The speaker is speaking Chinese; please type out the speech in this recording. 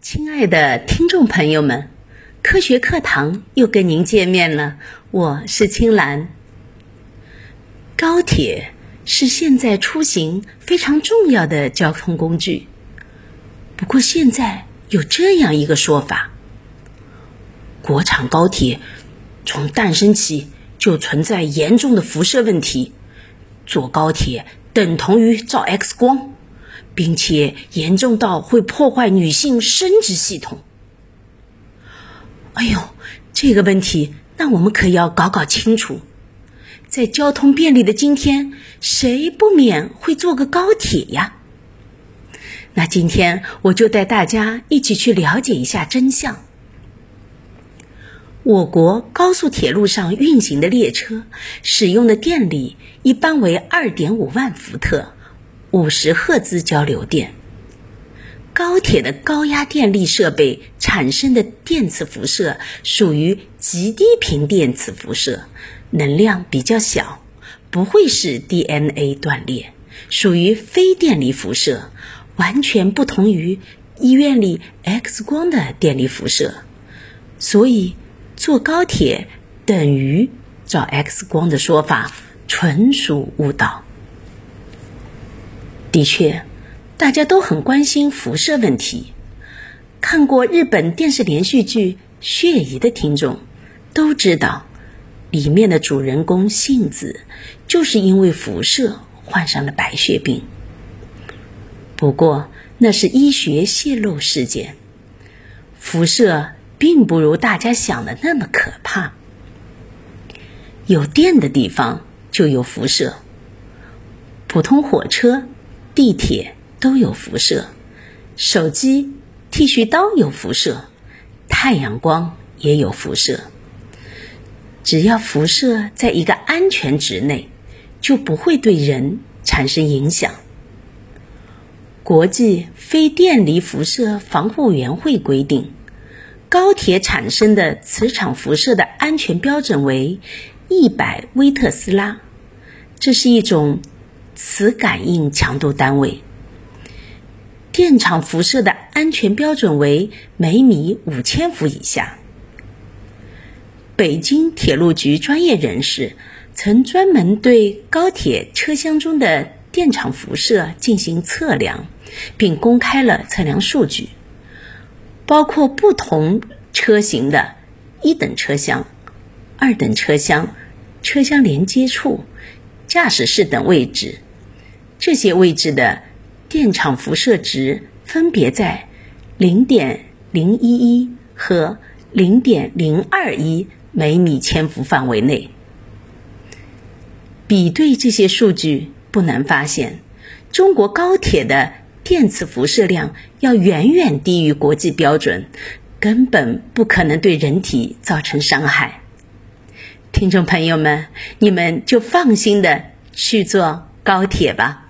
亲爱的听众朋友们，科学课堂又跟您见面了，我是青兰。高铁是现在出行非常重要的交通工具，不过现在有这样一个说法：国产高铁从诞生起就存在严重的辐射问题，坐高铁等同于照 X 光。并且严重到会破坏女性生殖系统。哎呦，这个问题，那我们可要搞搞清楚。在交通便利的今天，谁不免会坐个高铁呀？那今天我就带大家一起去了解一下真相。我国高速铁路上运行的列车使用的电力一般为二点五万伏特。五十赫兹交流电，高铁的高压电力设备产生的电磁辐射属于极低频电磁辐射，能量比较小，不会使 DNA 断裂，属于非电离辐射，完全不同于医院里 X 光的电离辐射。所以，坐高铁等于照 X 光的说法纯属误导。的确，大家都很关心辐射问题。看过日本电视连续剧《血疑》的听众都知道，里面的主人公杏子就是因为辐射患上了白血病。不过那是医学泄露事件，辐射并不如大家想的那么可怕。有电的地方就有辐射，普通火车。地铁都有辐射，手机、剃须刀有辐射，太阳光也有辐射。只要辐射在一个安全值内，就不会对人产生影响。国际非电离辐射防护委员会规定，高铁产生的磁场辐射的安全标准为一百微特斯拉，这是一种。磁感应强度单位，电场辐射的安全标准为每米五千伏以下。北京铁路局专业人士曾专门对高铁车厢中的电场辐射进行测量，并公开了测量数据，包括不同车型的一等车厢、二等车厢、车厢连接处、驾驶室等位置。这些位置的电场辐射值分别在零点零一一和零点零二一每米千伏范围内。比对这些数据，不难发现，中国高铁的电磁辐射量要远远低于国际标准，根本不可能对人体造成伤害。听众朋友们，你们就放心的去坐高铁吧。